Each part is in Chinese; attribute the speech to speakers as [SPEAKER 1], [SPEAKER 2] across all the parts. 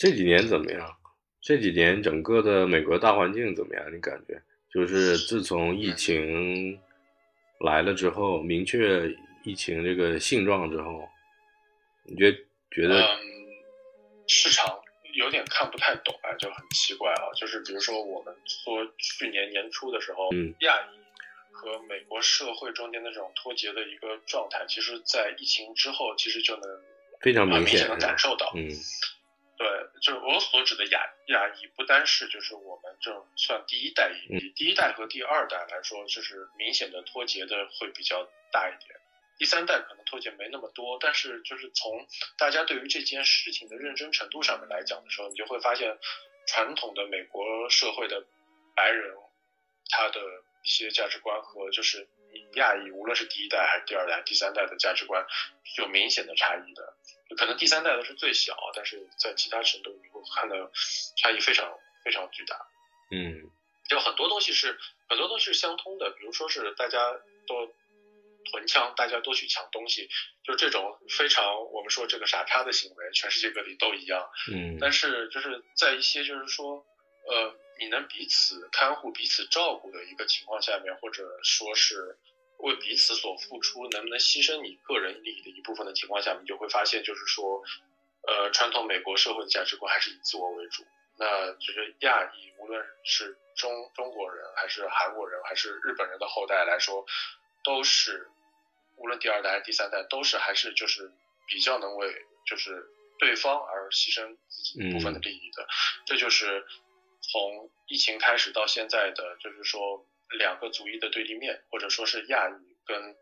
[SPEAKER 1] 这几年怎么样？这几年整个的美国大环境怎么样？你感觉就是自从疫情来了之后，明确疫情这个性状之后，你觉觉得？
[SPEAKER 2] 嗯，市场有点看不太懂啊，就很奇怪啊。就是比如说，我们说去年年初的时候，
[SPEAKER 1] 嗯，
[SPEAKER 2] 亚裔和美国社会中间的这种脱节的一个状态，其实，在疫情之后，其实就能
[SPEAKER 1] 非常
[SPEAKER 2] 明
[SPEAKER 1] 显
[SPEAKER 2] 的感受到，
[SPEAKER 1] 嗯。
[SPEAKER 2] 对，就是我所指的亚亚裔，不单是就是我们这种算第一代裔，第一代和第二代来说，就是明显的脱节的会比较大一点。第三代可能脱节没那么多，但是就是从大家对于这件事情的认真程度上面来讲的时候，你就会发现，传统的美国社会的白人，他的一些价值观和就是亚裔，无论是第一代还是第二代、第三代的价值观，有明显的差异的。可能第三代的是最小，但是在其他程度你会看到差异非常非常巨大。
[SPEAKER 1] 嗯，
[SPEAKER 2] 就很多东西是很多东西是相通的，比如说是大家都囤枪，大家都去抢东西，就这种非常我们说这个傻叉的行为，全世界各地都一样。
[SPEAKER 1] 嗯，
[SPEAKER 2] 但是就是在一些就是说呃你能彼此看护、彼此照顾的一个情况下面，或者说是。为彼此所付出，能不能牺牲你个人利益的一部分的情况下，你就会发现，就是说，呃，传统美国社会的价值观还是以自我为主。那就是亚裔，无论是中中国人，还是韩国人，还是日本人的后代来说，都是无论第二代还是第三代，都是还是就是比较能为就是对方而牺牲自己一部分的利益的。这就是从疫情开始到现在的，就是说。两个族裔的对立面，或者说是亚裔跟嗯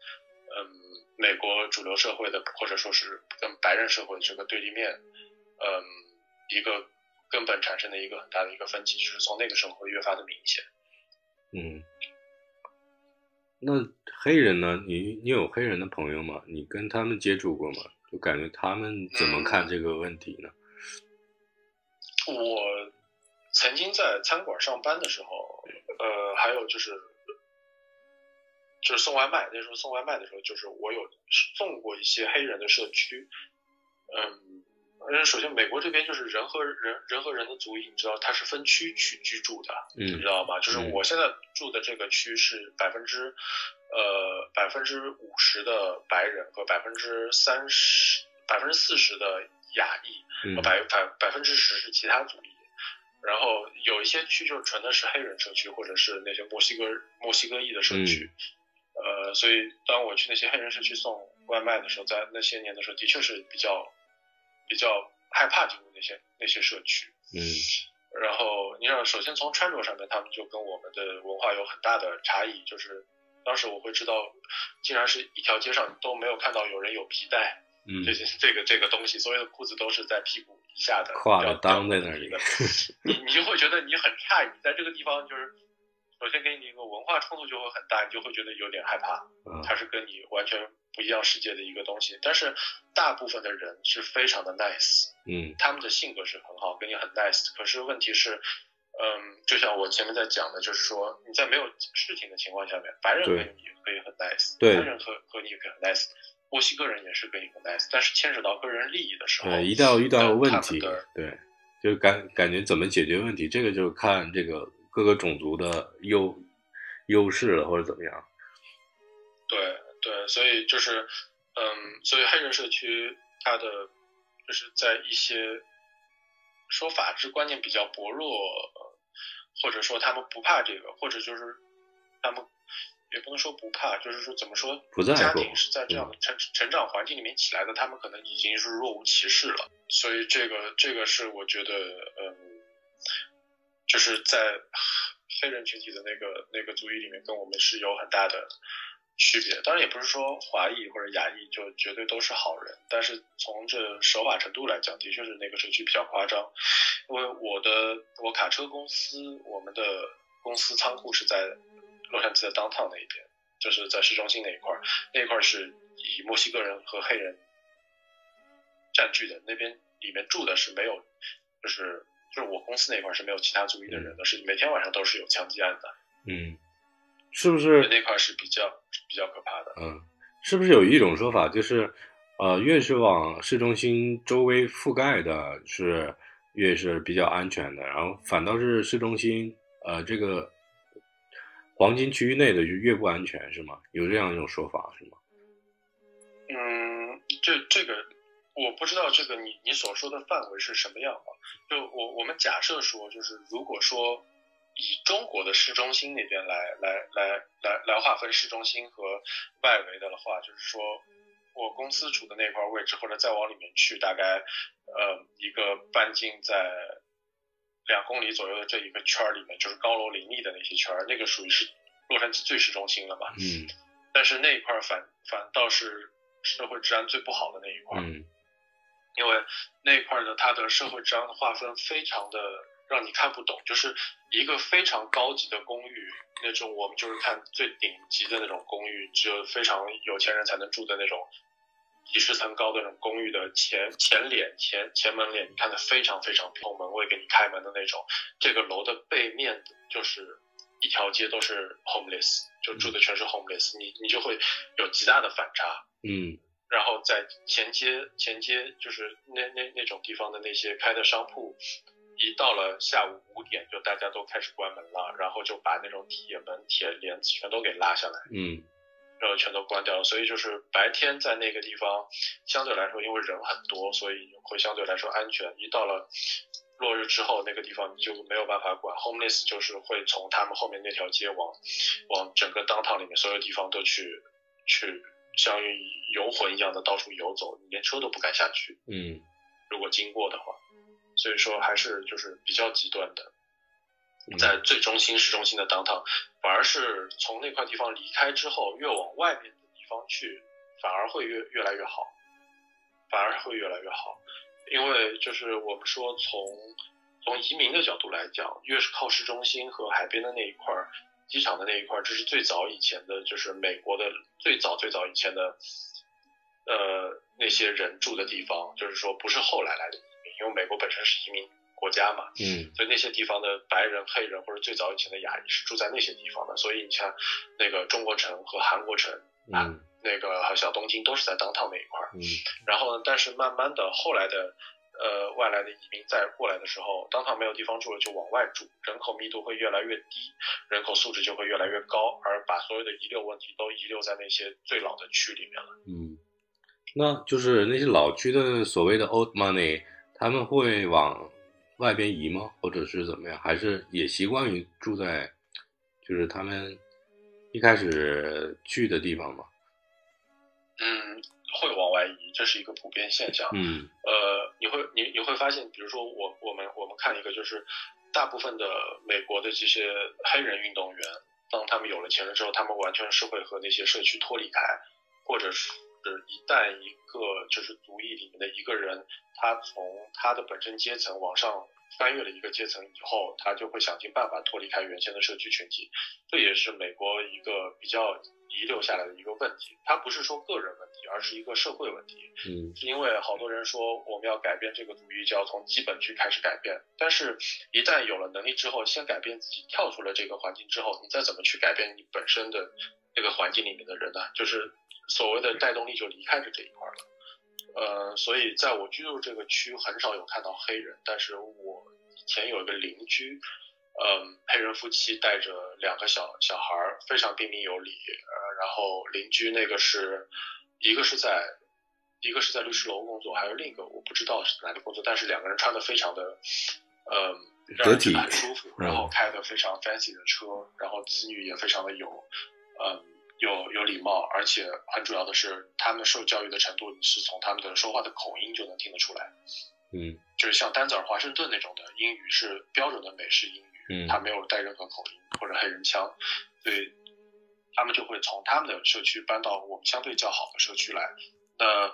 [SPEAKER 2] 美国主流社会的，或者说是跟白人社会这个对立面，嗯一个根本产生的一个很大的一个分歧，就是从那个时候会越发的明显。
[SPEAKER 1] 嗯，那黑人呢？你你有黑人的朋友吗？你跟他们接触过吗？就感觉他们怎么看这个问题呢？
[SPEAKER 2] 我曾经在餐馆上班的时候。呃，还有就是，就是送外卖。那时候送外卖的时候，就是我有送过一些黑人的社区。嗯，嗯，首先美国这边就是人和人人和人的族裔，你知道它是分区去居住的，
[SPEAKER 1] 你
[SPEAKER 2] 知道吗？就是我现在住的这个区是百分之呃百分之五十的白人和百分之三十百分之四十的亚裔，和百百百分之十是其他族裔。然后有一些区就是纯的是黑人社区，或者是那些墨西哥墨西哥裔的社区，呃，所以当我去那些黑人社区送外卖的时候，在那些年的时候，的确是比较比较害怕进入那些那些社区。
[SPEAKER 1] 嗯。
[SPEAKER 2] 然后你想首先从穿着上面，他们就跟我们的文化有很大的差异。就是当时我会知道，竟然是一条街上都没有看到有人有皮带，
[SPEAKER 1] 嗯，
[SPEAKER 2] 这些这个这个东西，所有的裤子都是在屁股以。下的
[SPEAKER 1] 挎
[SPEAKER 2] 着
[SPEAKER 1] 裆在那里，
[SPEAKER 2] 你你就会觉得你很诧异，在这个地方就是首先给你一个文化冲突就会很大，你就会觉得有点害怕。它是跟你完全不一样世界的一个东西。但是大部分的人是非常的 nice，
[SPEAKER 1] 嗯，
[SPEAKER 2] 他们的性格是很好，跟你很 nice。可是问题是，嗯，就像我前面在讲的，就是说你在没有事情的情况下面，白人和你可以很 nice，
[SPEAKER 1] 对，
[SPEAKER 2] 白人和和你也可以很 nice。墨西哥人也是跟你很 nice，但是牵扯到个人利益的时候，
[SPEAKER 1] 对，一定要遇到问题，对，就感感觉怎么解决问题，这个就看这个各个种族的优优势了，或者怎么样。
[SPEAKER 2] 对对，所以就是，嗯，所以黑人社区它的就是在一些说法治观念比较薄弱，或者说他们不怕这个，或者就是他们。也不能说不怕，就是说怎么说，家庭是在这样的成成长环境里面起来的，他们可能已经是若无其事了。所以这个这个是我觉得，嗯，就是在黑人群体的那个那个族裔里面，跟我们是有很大的区别。当然，也不是说华裔或者亚裔就绝对都是好人，但是从这守法程度来讲，的确是那个社区比较夸张。因为我的我卡车公司，我们的公司仓库是在。洛杉矶的 downtown 那一边，就是在市中心那一块儿，那一块儿是以墨西哥人和黑人占据的，那边里面住的是没有，就是就是我公司那块儿是没有其他族裔的人的，是每天晚上都是有枪击案的。
[SPEAKER 1] 嗯，是不是
[SPEAKER 2] 那块是比较比较可怕的？
[SPEAKER 1] 嗯，是不是有一种说法，就是呃，越是往市中心周围覆盖的是越是比较安全的，然后反倒是市中心，呃，这个黄金区域内的就越不安全，是吗？有这样一种说法是吗？
[SPEAKER 2] 嗯，这这个我不知道，这个你你所说的范围是什么样啊？就我我们假设说，就是如果说以中国的市中心那边来来来来来划分市中心和外围的的话，就是说。我公司处的那块位置，或者再往里面去，大概呃一个半径在两公里左右的这一个圈儿里面，就是高楼林立的那些圈儿，那个属于是洛杉矶最市中心了吧？
[SPEAKER 1] 嗯。
[SPEAKER 2] 但是那一块反反倒是社会治安最不好的那一块，
[SPEAKER 1] 嗯。
[SPEAKER 2] 因为那一块的它的社会治安的划分非常的让你看不懂，就是一个非常高级的公寓，那种我们就是看最顶级的那种公寓，只有非常有钱人才能住的那种。几十层高的那种公寓的前前脸前前门脸，你看的非常非常平，门卫给你开门的那种。这个楼的背面就是一条街都是 homeless，就住的全是 homeless，你你就会有极大的反差。
[SPEAKER 1] 嗯。
[SPEAKER 2] 然后在前街前街就是那那那种地方的那些开的商铺，一到了下午五点就大家都开始关门了，然后就把那种铁门铁帘子全都给拉下来。
[SPEAKER 1] 嗯。
[SPEAKER 2] 然后全都关掉了，所以就是白天在那个地方相对来说，因为人很多，所以会相对来说安全。一到了落日之后，那个地方你就没有办法管。Homeless 就是会从他们后面那条街往往整个 downtown 里面所有地方都去去，像游魂一样的到处游走，你连车都不敢下去。
[SPEAKER 1] 嗯，
[SPEAKER 2] 如果经过的话，所以说还是就是比较极端的。在最中心市中心的 downtown，反而是从那块地方离开之后，越往外面的地方去，反而会越越来越好，反而会越来越好，因为就是我们说从从移民的角度来讲，越是靠市中心和海边的那一块，机场的那一块，这是最早以前的，就是美国的最早最早以前的，呃那些人住的地方，就是说不是后来来的移民，因为美国本身是移民。国家嘛，
[SPEAKER 1] 嗯，
[SPEAKER 2] 所以那些地方的白人、黑人或者最早以前的亚裔是住在那些地方的，所以你像那个中国城和韩国城，
[SPEAKER 1] 嗯，
[SPEAKER 2] 那个还有小东京都是在当趟那一块儿，
[SPEAKER 1] 嗯，
[SPEAKER 2] 然后呢，但是慢慢的后来的呃外来的移民再过来的时候，当趟没有地方住了，就往外住，人口密度会越来越低，人口素质就会越来越高，而把所有的遗留问题都遗留在那些最老的区里面了，
[SPEAKER 1] 嗯，那就是那些老区的所谓的 old money，他们会往。外边移吗？或者是怎么样？还是也习惯于住在，就是他们一开始去的地方吗？
[SPEAKER 2] 嗯，会往外移，这是一个普遍现象。
[SPEAKER 1] 嗯，
[SPEAKER 2] 呃，你会你你会发现，比如说我我们我们看一个，就是大部分的美国的这些黑人运动员，当他们有了钱了之后，他们完全是会和那些社区脱离开，或者是。是一旦一个就是族裔里面的一个人，他从他的本身阶层往上翻越了一个阶层以后，他就会想尽办法脱离开原先的社区群体。这也是美国一个比较遗留下来的一个问题。它不是说个人问题，而是一个社会问题。
[SPEAKER 1] 嗯，
[SPEAKER 2] 是因为好多人说我们要改变这个族裔，就要从基本去开始改变。但是，一旦有了能力之后，先改变自己，跳出了这个环境之后，你再怎么去改变你本身的那个环境里面的人呢？就是。所谓的带动力就离开了这一块了，呃，所以在我居住这个区很少有看到黑人，但是我以前有一个邻居，嗯，黑人夫妻带着两个小小孩儿，非常彬彬有礼，呃，然后邻居那个是一个是在一个是在律师楼工作，还有另一个我不知道是哪里工作，但是两个人穿的非常的，嗯，让人觉得很舒服，然后开的非常 fancy 的车，然后子女也非常的有，嗯。有有礼貌，而且很主要的是，他们受教育的程度，你是从他们的说话的口音就能听得出来。
[SPEAKER 1] 嗯，
[SPEAKER 2] 就是像丹泽尔华盛顿那种的英语是标准的美式英语，
[SPEAKER 1] 嗯，
[SPEAKER 2] 他没有带任何口音或者黑人腔，所以他们就会从他们的社区搬到我们相对较好的社区来。那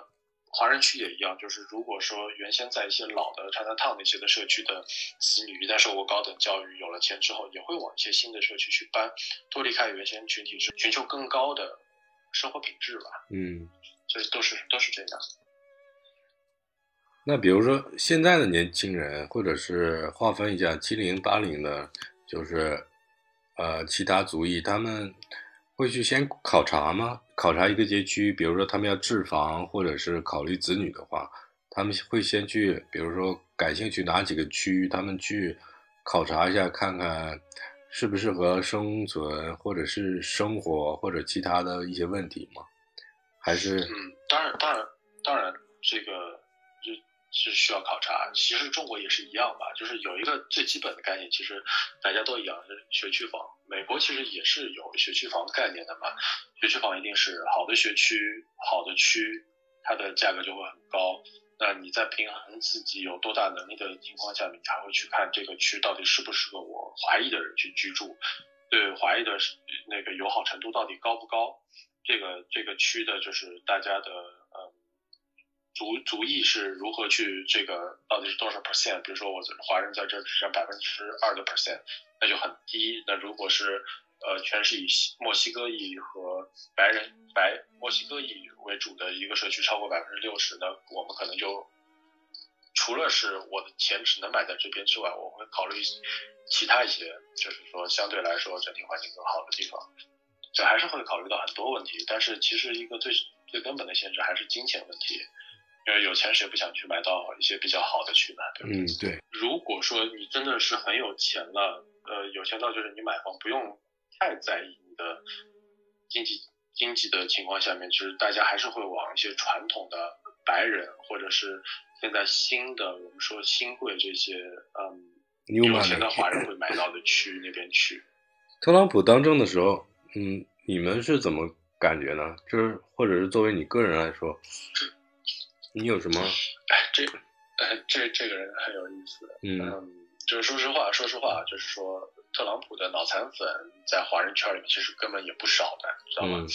[SPEAKER 2] 华人区也一样，就是如果说原先在一些老的 Chinatown 那些的社区的子女，一旦受过高等教育，有了钱之后，也会往一些新的社区去搬，脱离开原先群体，是寻求更高的生活品质吧。
[SPEAKER 1] 嗯，
[SPEAKER 2] 所以都是都是这样。
[SPEAKER 1] 那比如说现在的年轻人，或者是划分一下七零八零的，就是呃其他族裔，他们。会去先考察吗？考察一个街区，比如说他们要置房，或者是考虑子女的话，他们会先去，比如说感兴趣哪几个区，他们去考察一下，看看适不适合生存，或者是生活，或者其他的一些问题吗？还是？
[SPEAKER 2] 嗯，当然，当然，当然，这个是需要考察。其实中国也是一样吧，就是有一个最基本的概念，其实大家都一样，是学区房。美国其实也是有学区房概念的嘛，学区房一定是好的学区、好的区，它的价格就会很高。那你在平衡自己有多大能力的情况下，你才会去看这个区到底适不适合我华裔的人去居住，对华裔的那个友好程度到底高不高？这个这个区的就是大家的族族裔是如何去这个到底是多少 percent？比如说我华人在这只占百分之二的 percent，那就很低。那如果是呃，全是以墨西哥裔和白人白墨西哥裔为主的一个社区超过百分之六十，那我们可能就除了是我的钱只能买在这边之外，我会考虑其他一些，就是说相对来说整体环境更好的地方。这还是会考虑到很多问题，但是其实一个最最根本的限制还是金钱问题，因为有钱谁不想去买到一些比较好的区呢？对不对？
[SPEAKER 1] 嗯，对。
[SPEAKER 2] 如果说你真的是很有钱了，呃，有钱到就是你买房不用。太在意你的经济经济的情况下面，就是大家还是会往一些传统的白人，或者是现在新的我们说新贵这些，嗯，有钱的华人会买到的区那边去。
[SPEAKER 1] 特朗普当政的时候，嗯，你们是怎么感觉呢？就是或者是作为你个人来说，你有什么？
[SPEAKER 2] 哎，这，哎，这这个人很有意思。嗯，就是说实话，说实话，就是说。特朗普的脑残粉在华人圈里面其实根本也不少的，知道吗？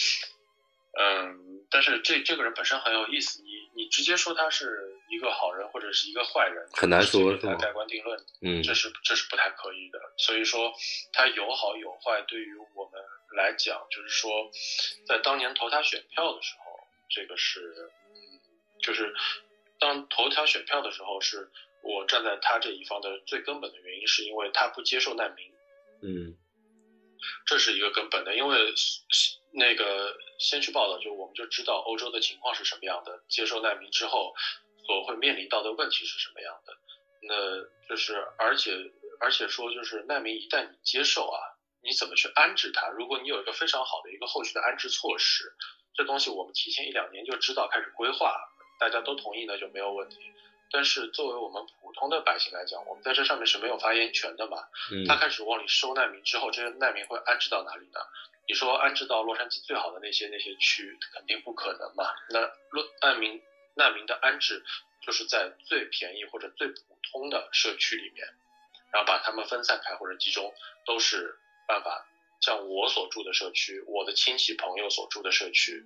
[SPEAKER 2] 嗯，但是这这个人本身很有意思，你你直接说他是一个好人或者是一个坏人，
[SPEAKER 1] 很难说，
[SPEAKER 2] 他盖棺定论，
[SPEAKER 1] 嗯，
[SPEAKER 2] 这是这是不太可以的。所以说他有好有坏，对于我们来讲，就是说在当年投他选票的时候，这个是，就是当投他选票的时候，是我站在他这一方的最根本的原因，是因为他不接受难民。
[SPEAKER 1] 嗯，
[SPEAKER 2] 这是一个根本的，因为那个先去报道，就我们就知道欧洲的情况是什么样的，接受难民之后所会面临到的问题是什么样的。那就是而且而且说就是难民一旦你接受啊，你怎么去安置他？如果你有一个非常好的一个后续的安置措施，这东西我们提前一两年就知道开始规划，大家都同意呢就没有问题。但是作为我们普通的百姓来讲，我们在这上面是没有发言权的嘛。他开始往里收难民之后，这些难民会安置到哪里呢？你说安置到洛杉矶最好的那些那些区，肯定不可能嘛。那洛难民难民的安置就是在最便宜或者最普通的社区里面，然后把他们分散开或者集中，都是办法。像我所住的社区，我的亲戚朋友所住的社区，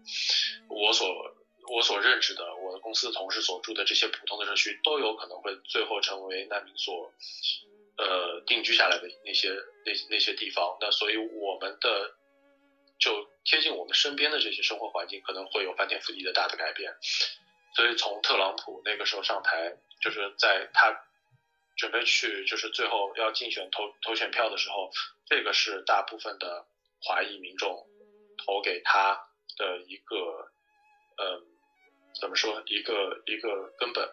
[SPEAKER 2] 我所。我所认识的，我的公司的同事所住的这些普通的社区，都有可能会最后成为难民所，呃，定居下来的那些那那些地方。那所以我们的就贴近我们身边的这些生活环境，可能会有翻天覆地的大的改变。所以从特朗普那个时候上台，就是在他准备去，就是最后要竞选投投选票的时候，这个是大部分的华裔民众投给他的一个，嗯。怎么说？一个一个根本，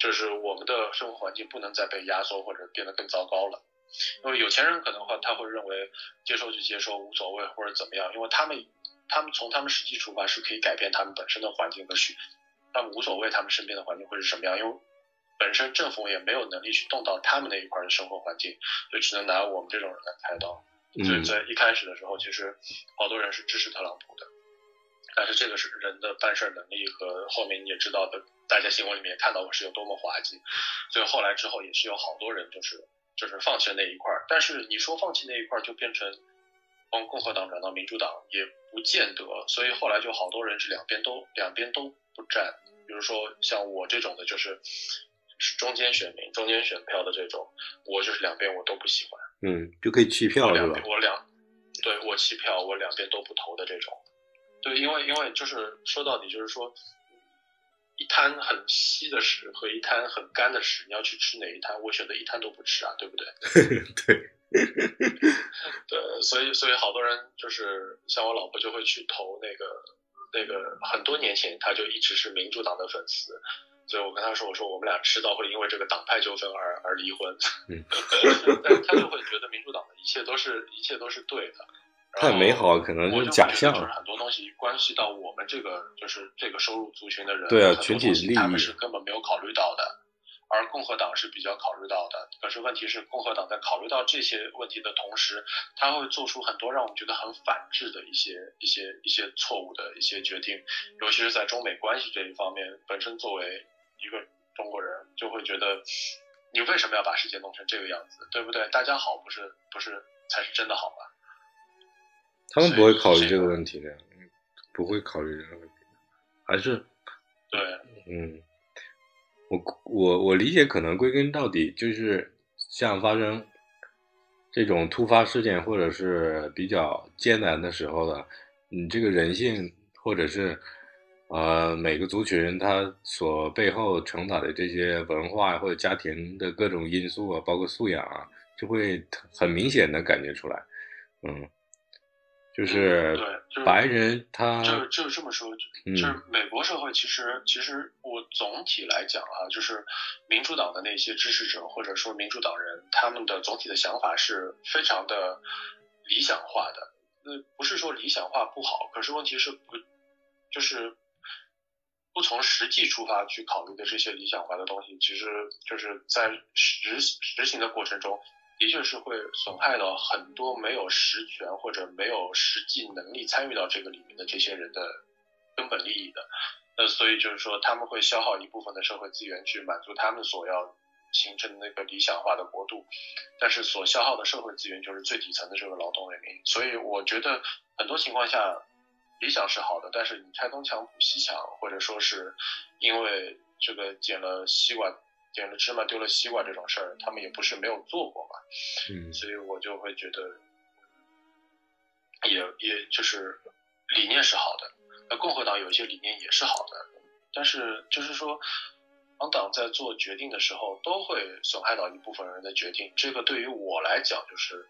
[SPEAKER 2] 就是我们的生活环境不能再被压缩或者变得更糟糕了。因为有钱人可能话他会认为接受就接受无所谓或者怎么样，因为他们他们从他们实际出发是可以改变他们本身的环境和需，他们无所谓他们身边的环境会是什么样，因为本身政府也没有能力去动到他们那一块的生活环境，就只能拿我们这种人来开刀。所以在一开始的时候，其实好多人是支持特朗普的。但是这个是人的办事能力和后面你也知道的，大家新闻里面看到我是有多么滑稽，所以后来之后也是有好多人就是就是放弃了那一块儿。但是你说放弃那一块儿就变成从共和党转到民主党也不见得，所以后来就好多人是两边都两边都不占。比如说像我这种的，就是是中间选民、中间选票的这种，我就是两边我都不喜欢。
[SPEAKER 1] 嗯，就可以弃票
[SPEAKER 2] 是吧？我两对我弃票，我两边都不投的这种。对，因为因为就是说到底就是说，一滩很稀的屎和一滩很干的屎，你要去吃哪一滩？我选择一滩都不吃啊，对不对？
[SPEAKER 1] 对，
[SPEAKER 2] 对，所以所以好多人就是像我老婆就会去投那个那个，很多年前他就一直是民主党的粉丝，所以我跟他说，我说我们俩迟早会因为这个党派纠纷而而离婚。嗯，但他就会觉得民主党的一切都是一切都是对的。
[SPEAKER 1] 太美好，可能
[SPEAKER 2] 就是
[SPEAKER 1] 假象。
[SPEAKER 2] 就是很多东西关系到我们这个就是这个收入族群的人，
[SPEAKER 1] 对啊，群体利益，
[SPEAKER 2] 他们是根本没有考虑到的。而共和党是比较考虑到的，可是问题是，共和党在考虑到这些问题的同时，他会做出很多让我们觉得很反智的一些、一些、一些错误的一些决定，尤其是在中美关系这一方面，本身作为一个中国人，就会觉得，你为什么要把世界弄成这个样子，对不对？大家好，不是不是才是真的好吗？
[SPEAKER 1] 他们不会考虑这个问题的，不会考虑这个问题，还是
[SPEAKER 2] 对，
[SPEAKER 1] 嗯。我我我理解，可能归根到底就是像发生这种突发事件，或者是比较艰难的时候的，你这个人性，或者是呃每个族群它所背后承载的这些文化或者家庭的各种因素啊，包括素养啊，就会很明显的感觉出来，嗯。就是对白人，他
[SPEAKER 2] 就就这么说，就是美国社会其实其实我总体来讲啊，就是民主党的那些支持者或者说民主党人，他们的总体的想法是非常的理想化的。那不是说理想化不好，可是问题是不就是不从实际出发去考虑的这些理想化的东西，其实就是在实实行的过程中。的确是会损害到很多没有实权或者没有实际能力参与到这个里面的这些人的根本利益的。那所以就是说，他们会消耗一部分的社会资源去满足他们所要形成那个理想化的国度，但是所消耗的社会资源就是最底层的这个劳动人民。所以我觉得很多情况下，理想是好的，但是你拆东墙补西墙，或者说是因为这个捡了西瓜。捡了芝麻丢了西瓜这种事儿，他们也不是没有做过嘛，
[SPEAKER 1] 嗯，
[SPEAKER 2] 所以我就会觉得，也也就是理念是好的，那共和党有一些理念也是好的，但是就是说，党党在做决定的时候都会损害到一部分人的决定，这个对于我来讲就是，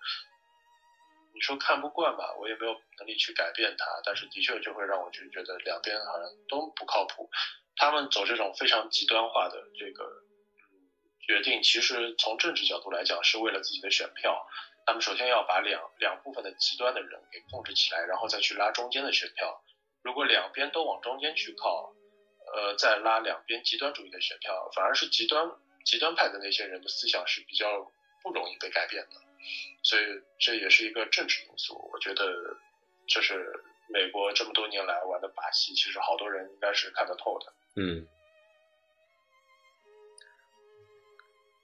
[SPEAKER 2] 你说看不惯吧，我也没有能力去改变它，但是的确就会让我就觉得两边好像都不靠谱，他们走这种非常极端化的这个。决定其实从政治角度来讲是为了自己的选票，他们首先要把两两部分的极端的人给控制起来，然后再去拉中间的选票。如果两边都往中间去靠，呃，再拉两边极端主义的选票，反而是极端极端派的那些人的思想是比较不容易被改变的。所以这也是一个政治因素。我觉得这是美国这么多年来玩的把戏，其实好多人应该是看得透的。
[SPEAKER 1] 嗯。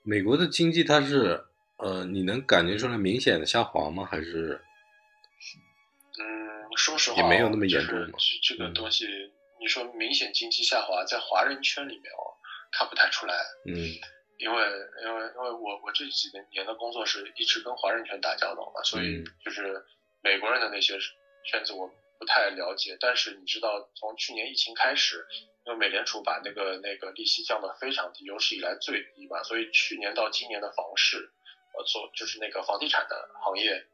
[SPEAKER 1] 美国的经济它是，呃，你能感觉出来明显的下滑吗？还是？
[SPEAKER 2] 嗯，说实话，
[SPEAKER 1] 也没有那么严重。
[SPEAKER 2] 这个东西，你说明显经济下滑，在华人圈里面哦，看不太出来。
[SPEAKER 1] 嗯。
[SPEAKER 2] 因为，因为，因为我我这几年的工作是一直跟华人圈打交道嘛，所以就是美国人的那些圈子我不太了解。但是你知道，从去年疫情开始。因为美联储把那个那个利息降得非常低，有史以来最低嘛，所以去年到今年的房市，呃，做就是那个房地产的行业，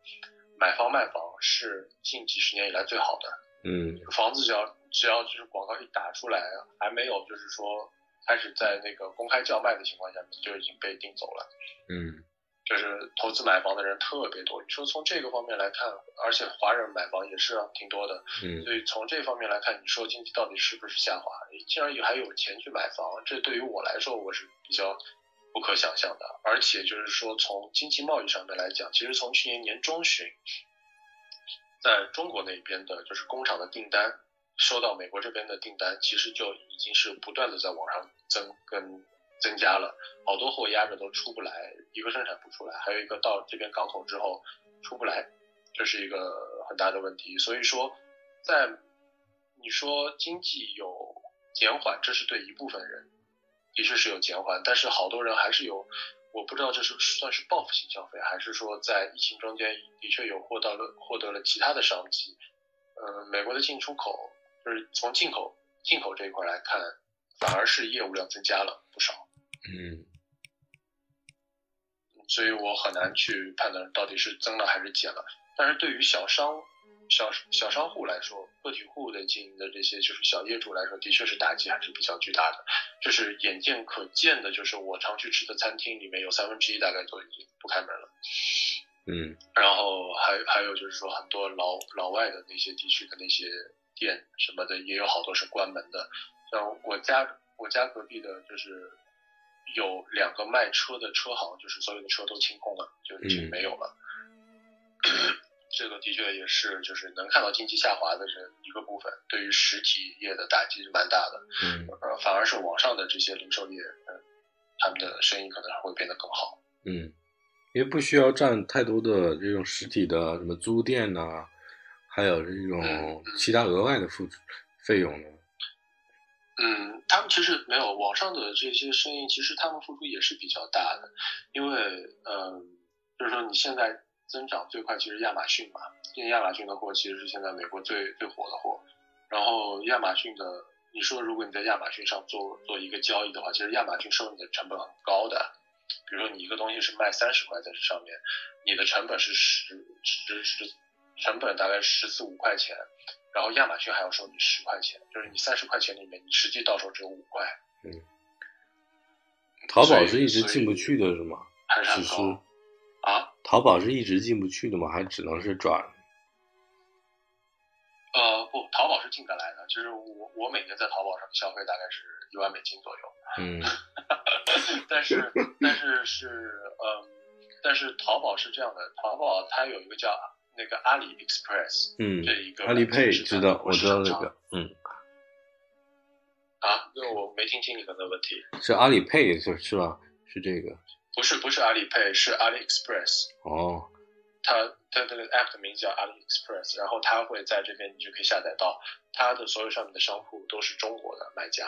[SPEAKER 2] 买房卖房是近几十年以来最好的。
[SPEAKER 1] 嗯，
[SPEAKER 2] 房子只要只要就是广告一打出来，还没有就是说开始在那个公开叫卖的情况下，就已经被订走了。
[SPEAKER 1] 嗯。
[SPEAKER 2] 就是投资买房的人特别多，你说从这个方面来看，而且华人买房也是挺多的，
[SPEAKER 1] 嗯，
[SPEAKER 2] 所以从这方面来看，你说经济到底是不是下滑？竟然也还有钱去买房，这对于我来说我是比较不可想象的。而且就是说从经济贸易上面来讲，其实从去年年中旬，在中国那边的就是工厂的订单收到美国这边的订单，其实就已经是不断的在往上增跟。增加了好多货压着都出不来，一个生产不出来，还有一个到这边港口之后出不来，这是一个很大的问题。所以说，在你说经济有减缓，这是对一部分人的确是有减缓，但是好多人还是有，我不知道这是算是报复性消费，还是说在疫情中间的确有获到了获得了其他的商机。嗯，美国的进出口就是从进口进口这一块来看，反而是业务量增加了不少。
[SPEAKER 1] 嗯，
[SPEAKER 2] 所以我很难去判断到底是增了还是减了。但是对于小商小小商户来说，个体户的经营的这些就是小业主来说，的确是打击还是比较巨大的。就是眼见可见的，就是我常去吃的餐厅里面有三分之一大概都已经不开门了。
[SPEAKER 1] 嗯，
[SPEAKER 2] 然后还还有就是说，很多老老外的那些地区的那些店什么的，也有好多是关门的。像我家我家隔壁的，就是有两个卖车的车行，就是所有的车都清空了，就已经没有了。这个的确也是，就是能看到经济下滑的这一个部分，对于实体业的打击是蛮大的。
[SPEAKER 1] 嗯，
[SPEAKER 2] 呃，反而是网上的这些零售业，嗯，他们的生意可能还会变得更好。
[SPEAKER 1] 嗯，因为不需要占太多的这种实体的什么租店呐，还有这种其他额外的付费用呢。
[SPEAKER 2] 嗯，嗯他们其实没有网上的这些生意，其实他们付出也是比较大的，因为，嗯，就是说你现在。增长最快其实亚马逊嘛，因为亚马逊的货其实是现在美国最最火的货。然后亚马逊的，你说如果你在亚马逊上做做一个交易的话，其实亚马逊收你的成本很高的。比如说你一个东西是卖三十块在这上面，你的成本是十十十，成本大概十四五块钱，然后亚马逊还要收你十块钱，就是你三十块钱里面你实际到手只有五块。
[SPEAKER 1] 嗯。淘宝是一直进不去的是吗？
[SPEAKER 2] 还是很高。啊，
[SPEAKER 1] 淘宝是一直进不去的吗？还只能是转？
[SPEAKER 2] 呃，不，淘宝是进得来的。就是我，我每年在淘宝上消费大概是一万美金左右。
[SPEAKER 1] 嗯，
[SPEAKER 2] 但是，但是是，嗯，但是淘宝是这样的，淘宝它有一个叫那个阿里 Express，
[SPEAKER 1] 嗯，
[SPEAKER 2] 这一个
[SPEAKER 1] 阿里 Pay 知道，我知道那个，嗯。
[SPEAKER 2] 啊，那我没听清你刚才问题。
[SPEAKER 1] 是阿里 Pay 是是吧？是这个。
[SPEAKER 2] 不是不是阿里 Pay，是阿里 Express。
[SPEAKER 1] 哦，
[SPEAKER 2] 它它这个 app 的名字叫阿里 Express，然后它会在这边你就可以下载到它的所有上面的商铺都是中国的卖家，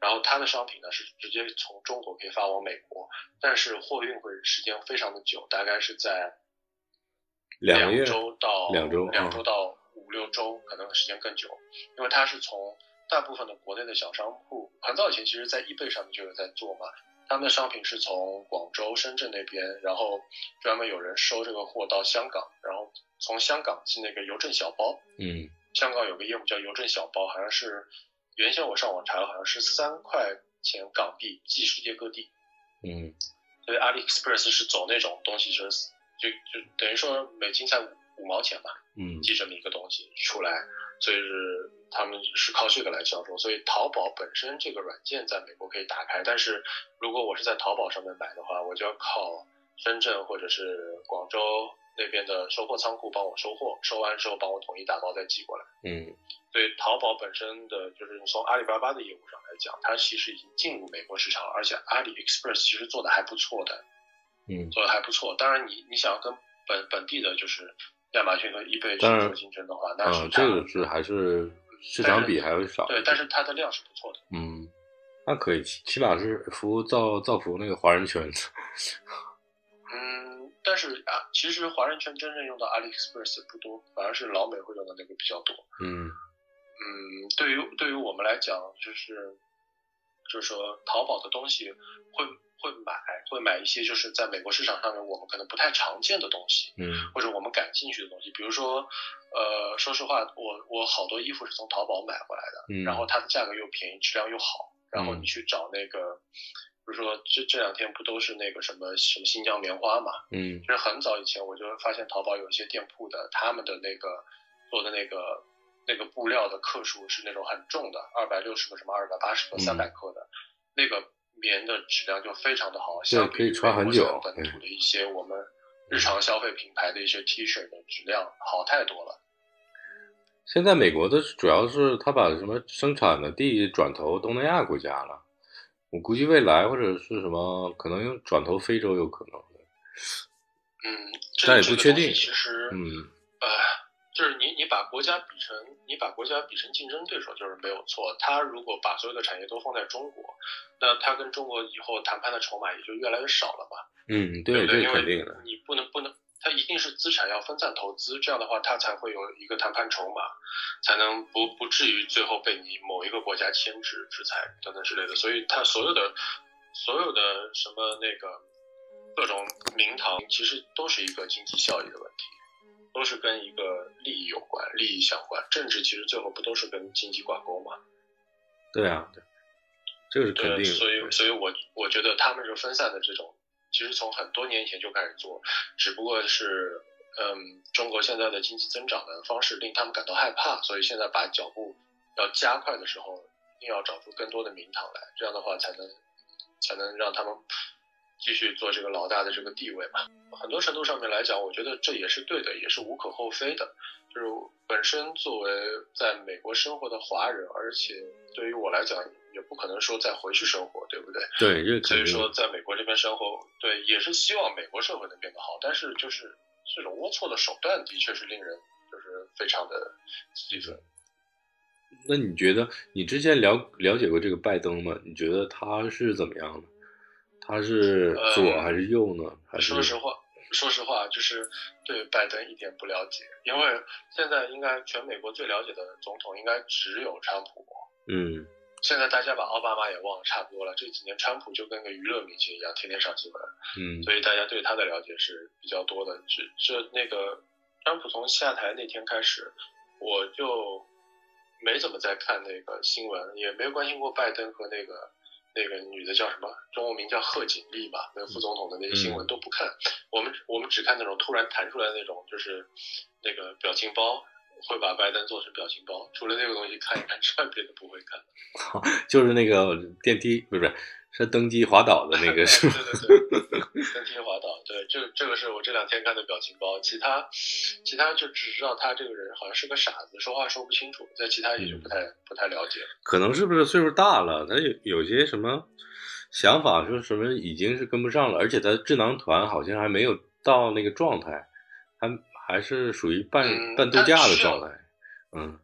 [SPEAKER 2] 然后它的商品呢是直接从中国可以发往美国，但是货运会时间非常的久，大概是在
[SPEAKER 1] 两
[SPEAKER 2] 周到两
[SPEAKER 1] 周
[SPEAKER 2] 两周到五六周，可能时间更久，因为它是从大部分的国内的小商铺，很早以前其实在易贝上面就有在做嘛。他们的商品是从广州、深圳那边，然后专门有人收这个货到香港，然后从香港寄那个邮政小包。
[SPEAKER 1] 嗯，
[SPEAKER 2] 香港有个业务叫邮政小包，好像是原先我上网查了，好像是三块钱港币寄世界各地。
[SPEAKER 1] 嗯，
[SPEAKER 2] 所以阿里 Express 是走那种东西，就是就就等于说美金才五五毛钱吧。
[SPEAKER 1] 嗯，
[SPEAKER 2] 寄这么一个东西出来，所以是。他们是靠这个来销售，所以淘宝本身这个软件在美国可以打开，但是如果我是在淘宝上面买的话，我就要靠深圳或者是广州那边的收货仓库帮我收货，收完之后帮我统一打包再寄过来。
[SPEAKER 1] 嗯，
[SPEAKER 2] 所以淘宝本身的就是从阿里巴巴的业务上来讲，它其实已经进入美国市场了，而且阿里 Express 其实做的还不错的，
[SPEAKER 1] 嗯，
[SPEAKER 2] 做的还不错。当然，你你想要跟本本地的就是亚马逊和易贝去做竞争的话，那是
[SPEAKER 1] 这个是还是。市场比还会少，
[SPEAKER 2] 对，但是它的量是不错的。
[SPEAKER 1] 嗯，那可以，起码是服务造造福那个华人圈子。
[SPEAKER 2] 嗯，但是啊，其实华人圈真正用到 AliExpress 不多，反而是老美会用的那个比较多。
[SPEAKER 1] 嗯
[SPEAKER 2] 嗯，对于对于我们来讲，就是就是说淘宝的东西会。会买，会买一些就是在美国市场上面我们可能不太常见的东西，
[SPEAKER 1] 嗯，
[SPEAKER 2] 或者我们感兴趣的东西，比如说，呃，说实话，我我好多衣服是从淘宝买回来的，
[SPEAKER 1] 嗯，
[SPEAKER 2] 然后它的价格又便宜，质量又好，然后你去找那个，比如说这这两天不都是那个什么什么新疆棉花嘛，
[SPEAKER 1] 嗯，
[SPEAKER 2] 就是很早以前我就发现淘宝有一些店铺的，他们的那个做的那个那个布料的克数是那种很重的，二百六十克什么二百八十克三百克的，那个。棉的质量就非常的好，相
[SPEAKER 1] 可以穿很久。
[SPEAKER 2] 本土的一些我们日常消费品牌的一些 T 恤的质量好太多了。
[SPEAKER 1] 现在美国的主要是他把什么生产的地转投东南亚国家了，我估计未来或者是什么可能转投非洲有可能。
[SPEAKER 2] 嗯，
[SPEAKER 1] 但也不确定。
[SPEAKER 2] 其实，
[SPEAKER 1] 嗯，
[SPEAKER 2] 呃。就是你，你把国家比成，你把国家比成竞争对手，就是没有错。他如果把所有的产业都放在中国，那他跟中国以后谈判的筹码也就越来越少了嘛。
[SPEAKER 1] 嗯，对，
[SPEAKER 2] 这
[SPEAKER 1] 肯定的。
[SPEAKER 2] 你不能不能，他一定是资产要分散投资，这样的话他才会有一个谈判筹码，才能不不至于最后被你某一个国家牵制、制裁等等之类的。所以，他所有的所有的什么那个各种名堂，其实都是一个经济效益的问题。都是跟一个利益有关，利益相关。政治其实最后不都是跟经济挂钩吗？
[SPEAKER 1] 对啊，对，这个是肯定。
[SPEAKER 2] 所以，所以我我觉得他们这分散的这种，其实从很多年前就开始做，只不过是，嗯，中国现在的经济增长的方式令他们感到害怕，所以现在把脚步要加快的时候，一定要找出更多的名堂来，这样的话才能才能让他们。继续做这个老大的这个地位嘛，很多程度上面来讲，我觉得这也是对的，也是无可厚非的。就是本身作为在美国生活的华人，而且对于我来讲，也不可能说再回去生活，对不对？
[SPEAKER 1] 对，
[SPEAKER 2] 所以说在美国这边生活，对，也是希望美国社会能变得好。但是就是这种龌龊的手段，的确是令人就是非常的气愤。
[SPEAKER 1] 那你觉得你之前了了解过这个拜登吗？你觉得他是怎么样的？他是左还是右呢？
[SPEAKER 2] 说实话，说实话，就是对拜登一点不了解，因为现在应该全美国最了解的总统应该只有川普。
[SPEAKER 1] 嗯，
[SPEAKER 2] 现在大家把奥巴马也忘了差不多了。这几年川普就跟个娱乐明星一样，天天上新闻。
[SPEAKER 1] 嗯，
[SPEAKER 2] 所以大家对他的了解是比较多的。这这那个川普从下台那天开始，我就没怎么在看那个新闻，也没有关心过拜登和那个。那个女的叫什么？中文名叫贺锦丽吧？那个副总统的那些新闻都不看，我们我们只看那种突然弹出来那种，就是那个表情包，会把拜登做成表情包。除了那个东西看一看之外，别的不会看。
[SPEAKER 1] 就是那个电梯，不是不是。登机滑倒的那个 是
[SPEAKER 2] 吗？对对对，登机滑倒，对，这这个是我这两天看的表情包，其他其他就只知道他这个人好像是个傻子，说话说不清楚，在其他也就不太不太了解。
[SPEAKER 1] 可能是不是岁数大了，他有有些什么想法，说什么已经是跟不上了，而且他智囊团好像还没有到那个状态，还还是属于半半度假的状态，嗯。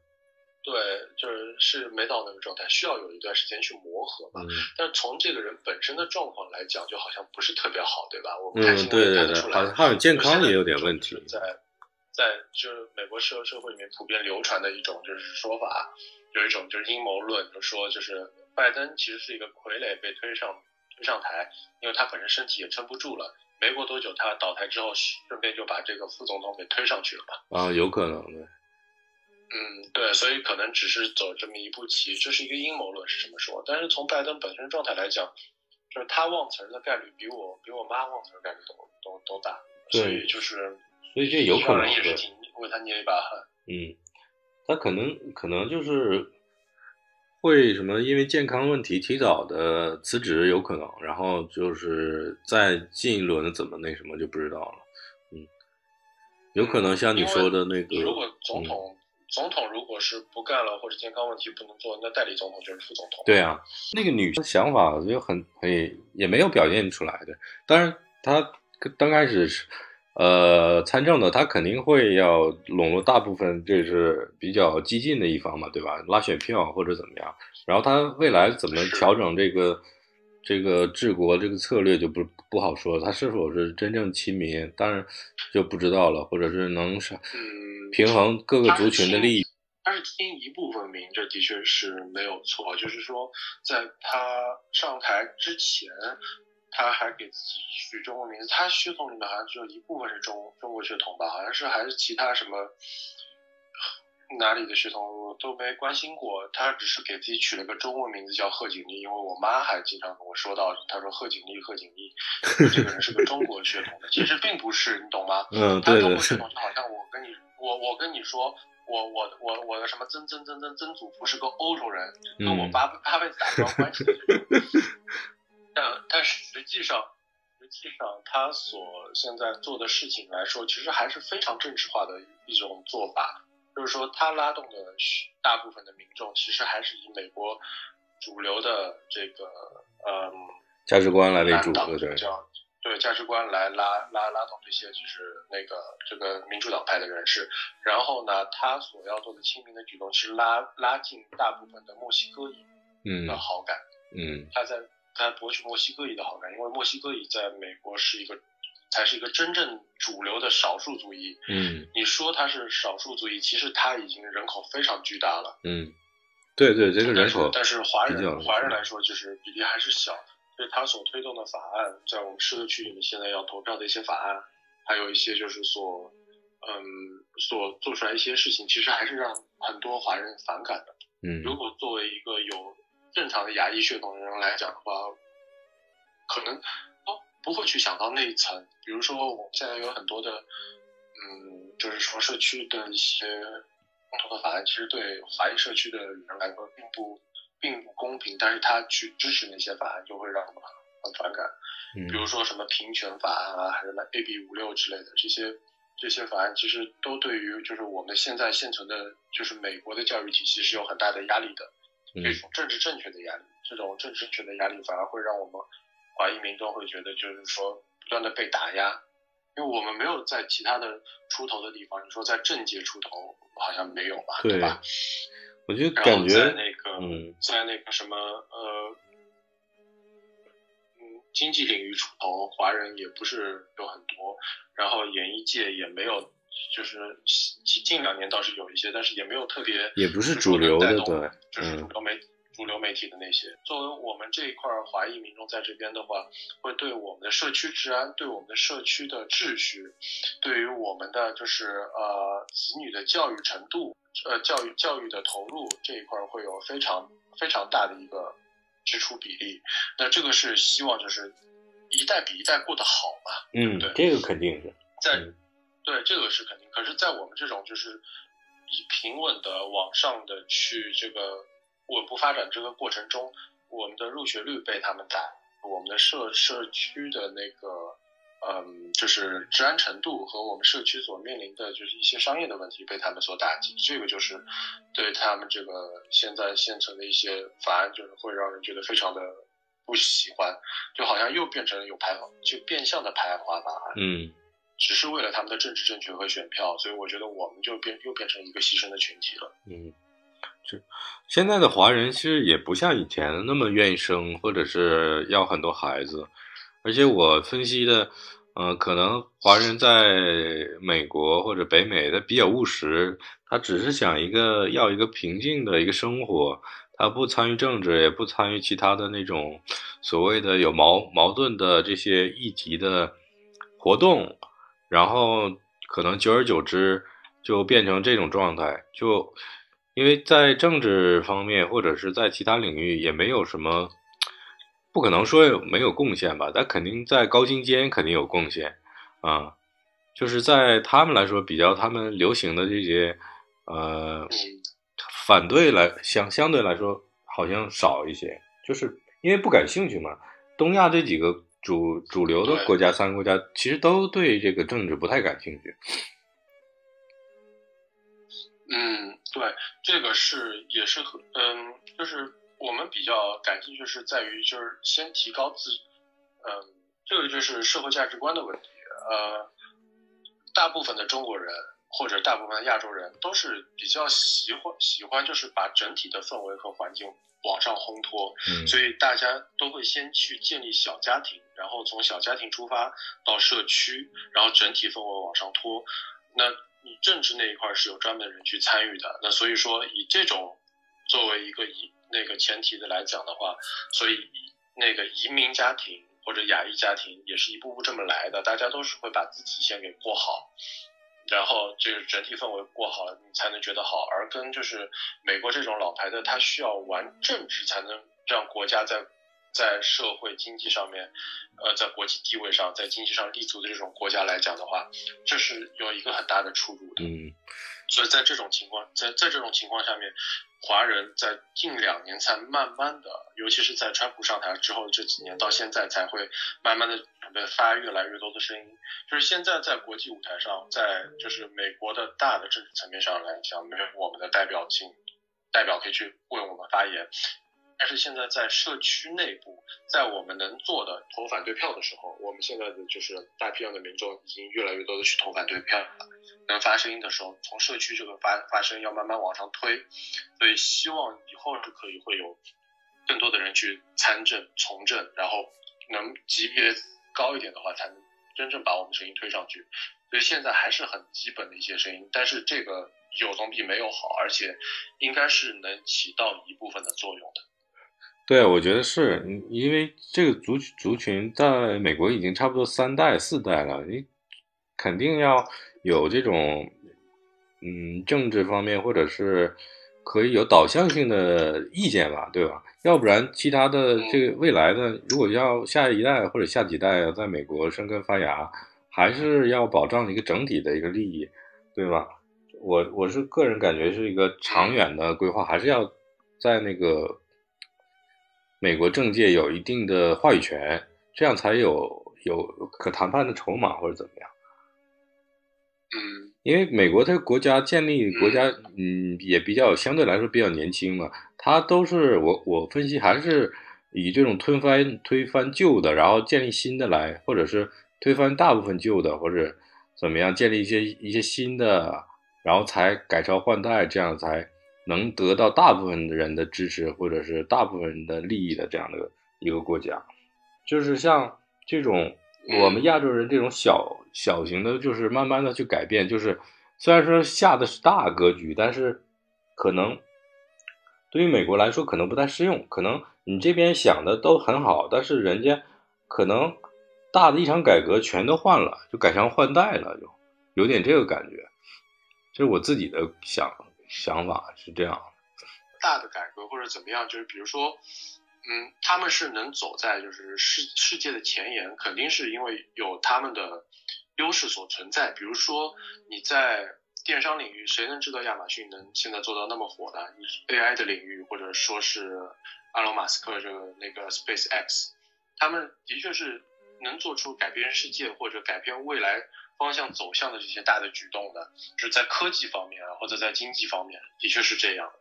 [SPEAKER 2] 对，就是是没到那个状态，需要有一段时间去磨合嘛。但从这个人本身的状况来讲，就好像不是特别好，对吧？我们看新闻看得出来，
[SPEAKER 1] 好像健康也有点问题。
[SPEAKER 2] 在在就是美国社社会里面普遍流传的一种就是说法，有一种就是阴谋论，就说就是拜登其实是一个傀儡被推上推上台，因为他本身身体也撑不住了，没过多久他倒台之后，顺便就把这个副总统给推上去了嘛。
[SPEAKER 1] 啊，有可能的。
[SPEAKER 2] 嗯，对，所以可能只是走这么一步棋，这是一个阴谋论，是这么说。但是从拜登本身状态来讲，就是他忘词儿的概率比我比我妈忘词儿概率都都都大，所以就是，
[SPEAKER 1] 所以这有可能
[SPEAKER 2] 也是挺为他捏一把汗。
[SPEAKER 1] 嗯，他可能可能就是会什么，因为健康问题提早的辞职有可能，然后就是再进一轮怎么那什么就不知道了。嗯，有可能像你说的那个，
[SPEAKER 2] 如果总统。总统如果是不干了或者健康问题不能做，那代理总统就是副总统。
[SPEAKER 1] 对啊，那个女生想法就很很也没有表现出来的。当然，她刚开始是呃参政的，她肯定会要笼络大部分这是比较激进的一方嘛，对吧？拉选票或者怎么样。然后她未来怎么调整这个这个治国这个策略就不不好说。他是否是真正亲民，当然就不知道了，或者是能是。平衡各个族群的利益，
[SPEAKER 2] 他是听一部分民，这的确是没有错。就是说，在他上台之前，他还给自己取中国名字，他血统里面好像只有一部分是中中国血统吧？好像是还是其他什么哪里的血统我都没关心过。他只是给自己取了个中文名字叫贺锦丽，因为我妈还经常跟我说到，她说贺锦丽，贺锦丽，这个人是个中国血统的。其实并不是，你懂吗？
[SPEAKER 1] 嗯，对对。中
[SPEAKER 2] 国血统就好像我跟你。我我跟你说，我我我我的什么曾曾曾曾曾祖父是个欧洲人，跟我八八辈子打不着关系。但但实际上，实际上他所现在做的事情来说，其实还是非常政治化的一种做法。就是说，他拉动的大部分的民众，其实还是以美国主流的这个嗯
[SPEAKER 1] 价值观来为主，对对。
[SPEAKER 2] 对价值观来拉拉拉动这些就是那个这个民主党派的人士，然后呢，他所要做的亲民的举动，其实拉拉近大部分的墨西哥裔的好感，
[SPEAKER 1] 嗯，
[SPEAKER 2] 他在他博取墨西哥裔的好感，因为墨西哥裔在美国是一个才是一个真正主流的少数族裔，
[SPEAKER 1] 嗯，
[SPEAKER 2] 你说他是少数族裔，其实他已经人口非常巨大了，
[SPEAKER 1] 嗯，对对，这个人口，
[SPEAKER 2] 但是华人华人来说就是比例还是小。所以他所推动的法案，在我们社区里面现在要投票的一些法案，还有一些就是所，嗯，所做出来一些事情，其实还是让很多华人反感的。
[SPEAKER 1] 嗯，
[SPEAKER 2] 如果作为一个有正常的亚裔血统的人来讲的话，可能都不会去想到那一层。比如说，我们现在有很多的，嗯，就是说社区的一些共同的法案，其实对华裔社区的人来说并不并不公平，但是他去支持那些法案，就会让我们很反感。
[SPEAKER 1] 嗯，
[SPEAKER 2] 比如说什么平权法案啊，还是那 AB 五六之类的这些。这些法案其实都对于就是我们现在现存的，就是美国的教育体系是有很大的压力的，这种政治正确的压力，这种政治正确的压力反而会让我们华裔民众会觉得就是说不断的被打压，因为我们没有在其他的出头的地方，你说在政界出头好像没有吧，对吧？
[SPEAKER 1] 我觉得感觉
[SPEAKER 2] 在那个
[SPEAKER 1] 嗯，
[SPEAKER 2] 在那个什么呃嗯。经济领域出头，华人也不是有很多，然后演艺界也没有，就是近近两年倒是有一些，但是也没有特别，
[SPEAKER 1] 也不是主流的，对，
[SPEAKER 2] 就是主流媒主流媒体的那些。作为我们这一块华裔民众在这边的话，会对我们的社区治安、对我们的社区的秩序、对于我们的就是呃子女的教育程度、呃教育教育的投入这一块会有非常非常大的一个。支出比例，那这个是希望就是一代比一代过得好嘛？
[SPEAKER 1] 嗯，
[SPEAKER 2] 对，
[SPEAKER 1] 这个肯定是
[SPEAKER 2] 在对这个是肯定。可是，在我们这种就是以平稳的往上的去这个稳步发展这个过程中，我们的入学率被他们打，我们的社社区的那个。嗯，就是治安程度和我们社区所面临的就是一些商业的问题被他们所打击，这个就是对他们这个现在现存的一些法案，就是会让人觉得非常的不喜欢，就好像又变成了有排就变相的排华法案，
[SPEAKER 1] 嗯，
[SPEAKER 2] 只是为了他们的政治正确和选票，所以我觉得我们就变又变成一个牺牲的群体了，
[SPEAKER 1] 嗯，这现在的华人其实也不像以前那么愿意生，或者是要很多孩子。而且我分析的，呃，可能华人在美国或者北美，他比较务实，他只是想一个要一个平静的一个生活，他不参与政治，也不参与其他的那种所谓的有矛矛盾的这些议题的活动，然后可能久而久之就变成这种状态，就因为在政治方面或者是在其他领域也没有什么。不可能说没有贡献吧，但肯定在高精尖肯定有贡献，啊，就是在他们来说比较他们流行的这些，呃，反对来相相对来说好像少一些，就是因为不感兴趣嘛。东亚这几个主主流的国家，三个国家其实都对这个政治不太感兴趣。
[SPEAKER 2] 嗯，对，这个是也是很嗯，就是。我们比较感兴趣是在于，就是先提高自，嗯，这个就是社会价值观的问题。呃，大部分的中国人或者大部分的亚洲人都是比较喜欢喜欢，就是把整体的氛围和环境往上烘托。
[SPEAKER 1] 嗯，
[SPEAKER 2] 所以大家都会先去建立小家庭，然后从小家庭出发到社区，然后整体氛围往上拖。那你政治那一块是有专门人去参与的。那所以说，以这种作为一个以那个前提的来讲的话，所以那个移民家庭或者亚裔家庭也是一步步这么来的，大家都是会把自己先给过好，然后这个整体氛围过好了，你才能觉得好。而跟就是美国这种老牌的，他需要玩政治才能让国家在在社会经济上面，呃，在国际地位上，在经济上立足的这种国家来讲的话，这是有一个很大的出入的。
[SPEAKER 1] 嗯，
[SPEAKER 2] 所以在这种情况，在在这种情况下面。华人在近两年才慢慢的，尤其是在川普上台之后这几年到现在才会慢慢的准备发越来越多的声音。就是现在在国际舞台上，在就是美国的大的政治层面上来讲，没有我们的代表性代表可以去为我们发言。但是现在在社区内部，在我们能做的投反对票的时候，我们现在的就是大批量的民众已经越来越多的去投反对票了。能发声音的时候，从社区这个发发声要慢慢往上推，所以希望以后是可以会有更多的人去参政从政，然后能级别高一点的话，才能真正把我们声音推上去。所以现在还是很基本的一些声音，但是这个有总比没有好，而且应该是能起到一部分的作用的。
[SPEAKER 1] 对，我觉得是，因为这个族族群在美国已经差不多三代四代了，你肯定要有这种嗯政治方面或者是可以有导向性的意见吧，对吧？要不然其他的这个未来的，如果要下一代或者下几代在美国生根发芽，还是要保障一个整体的一个利益，对吧？我我是个人感觉是一个长远的规划，还是要在那个美国政界有一定的话语权，这样才有有可谈判的筹码或者怎么样。
[SPEAKER 2] 嗯，
[SPEAKER 1] 因为美国这个国家建立国家，嗯，也比较相对来说比较年轻嘛，它都是我我分析还是以这种推翻推翻旧的，然后建立新的来，或者是推翻大部分旧的，或者怎么样建立一些一些新的。然后才改朝换代，这样才能得到大部分人的支持，或者是大部分人的利益的这样的一个国家。就是像这种我们亚洲人这种小小型的，就是慢慢的去改变。就是虽然说下的是大格局，但是可能对于美国来说可能不太适用。可能你这边想的都很好，但是人家可能大的一场改革全都换了，就改朝换代了，就有点这个感觉。这是我自己的想想法是这样，
[SPEAKER 2] 大的改革或者怎么样，就是比如说，嗯，他们是能走在就是世世界的前沿，肯定是因为有他们的优势所存在。比如说你在电商领域，谁能知道亚马逊能现在做到那么火的？AI 的领域，或者说是阿隆马斯克这个那个 SpaceX，他们的确是能做出改变世界或者改变未来。方向走向的这些大的举动呢，是在科技方面啊，或者在经济方面，的确是这样。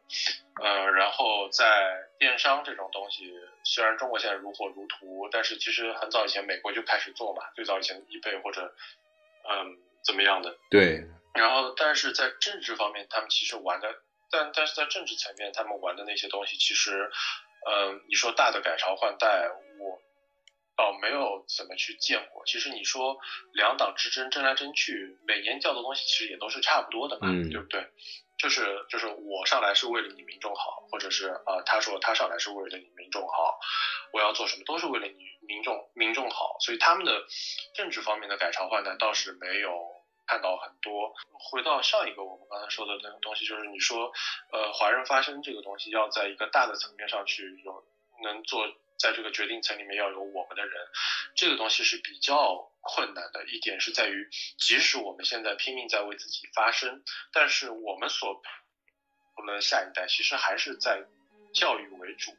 [SPEAKER 2] 呃，然后在电商这种东西，虽然中国现在如火如荼，但是其实很早以前美国就开始做嘛，最早以前的易贝或者嗯怎么样的。
[SPEAKER 1] 对。
[SPEAKER 2] 然后，但是在政治方面，他们其实玩的，但但是在政治层面，他们玩的那些东西，其实，嗯，你说大的改朝换代，我。倒没有怎么去见过。其实你说两党之争争来争去，每年叫的东西其实也都是差不多的嘛，对不对？就是就是我上来是为了你民众好，或者是啊他说他上来是为了你民众好，我要做什么都是为了你民众民众好。所以他们的政治方面的改朝换代倒是没有看到很多。回到上一个我们刚才说的那个东西，就是你说呃华人发声这个东西要在一个大的层面上去有能做。在这个决定层里面要有我们的人，这个东西是比较困难的。一点是在于，即使我们现在拼命在为自己发声，但是我们所我们的下一代其实还是在教育为主，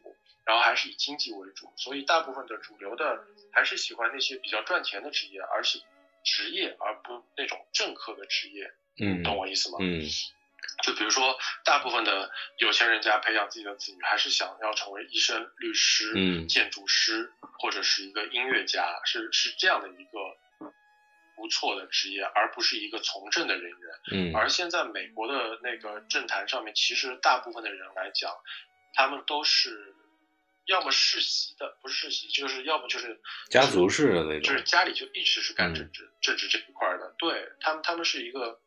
[SPEAKER 2] 然后还是以经济为主，所以大部分的主流的还是喜欢那些比较赚钱的职业，而且职业而不那种政客的职业。
[SPEAKER 1] 嗯，
[SPEAKER 2] 懂我意思吗？
[SPEAKER 1] 嗯。
[SPEAKER 2] 就比如说，大部分的有钱人家培养自己的子女，还是想要成为医生、律师、
[SPEAKER 1] 嗯、
[SPEAKER 2] 建筑师，或者是一个音乐家，是是这样的一个不错的职业，而不是一个从政的人员。
[SPEAKER 1] 嗯。
[SPEAKER 2] 而现在美国的那个政坛上面，其实大部分的人来讲，他们都是要么世袭的，不是世袭，就是要么就是
[SPEAKER 1] 家族式的那种，
[SPEAKER 2] 就是家里就一直是干政治、政治这一块的。对他们，他们是一个。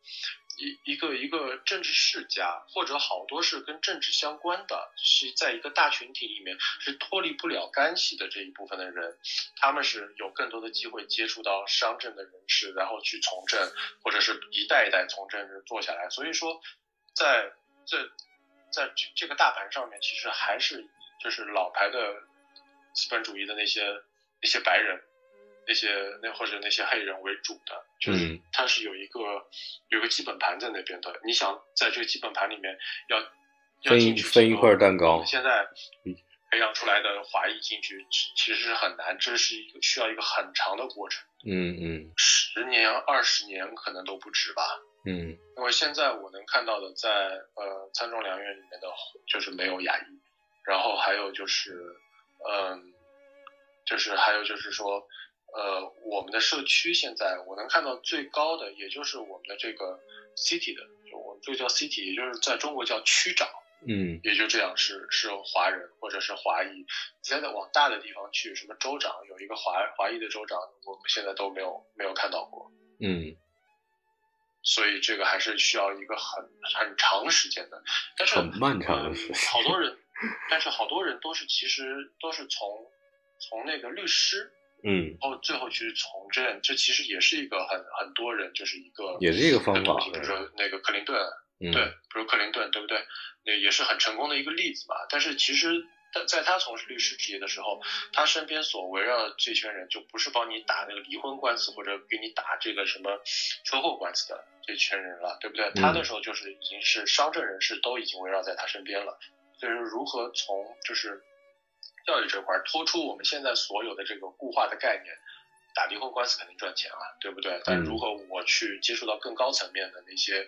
[SPEAKER 2] 一一个一个政治世家，或者好多是跟政治相关的，是在一个大群体里面是脱离不了干系的这一部分的人，他们是有更多的机会接触到商政的人士，然后去从政，或者是一代一代从政做下来。所以说，在这在这这个大盘上面，其实还是就是老牌的资本主义的那些那些白人。那些那或者那些黑人为主的，就是它是有一个有个基本盘在那边的。你想在这个基本盘里面要要进去
[SPEAKER 1] 分一块蛋糕，
[SPEAKER 2] 现在培养出来的华裔进去其实是很难，这是一个需要一个很长的过程。
[SPEAKER 1] 嗯嗯，
[SPEAKER 2] 十年二十年可能都不止吧。
[SPEAKER 1] 嗯，
[SPEAKER 2] 因为现在我能看到的，在呃参众两院里面的，就是没有亚裔，然后还有就是嗯，就是还有就是说。呃，我们的社区现在我能看到最高的，也就是我们的这个 city 的，就我们这个叫 city，也就是在中国叫区长，
[SPEAKER 1] 嗯，
[SPEAKER 2] 也就这样是是华人或者是华裔。现在往大的地方去，什么州长有一个华华裔的州长，我们现在都没有没有看到过，
[SPEAKER 1] 嗯，
[SPEAKER 2] 所以这个还是需要一个很很长时间的，但是
[SPEAKER 1] 很漫长的时间。
[SPEAKER 2] 好多人，但是好多人都是其实都是从从那个律师。
[SPEAKER 1] 嗯，
[SPEAKER 2] 然后最后去从政，这其实也是一个很很多人就是一个
[SPEAKER 1] 也是一个方法，
[SPEAKER 2] 比如说那个克林顿，
[SPEAKER 1] 嗯、
[SPEAKER 2] 对，比如克林顿，对不对？那也是很成功的一个例子嘛。但是其实。在在他从事律师职业的时候，他身边所围绕的这群人，就不是帮你打那个离婚官司或者给你打这个什么车祸官司的这群人了，对不对？他那时候就是已经是商政人士，都已经围绕在他身边了。所以说，如何从就是教育这块脱出我们现在所有的这个固化的概念，打离婚官司肯定赚钱了，对不对？但如何我去接触到更高层面的那些？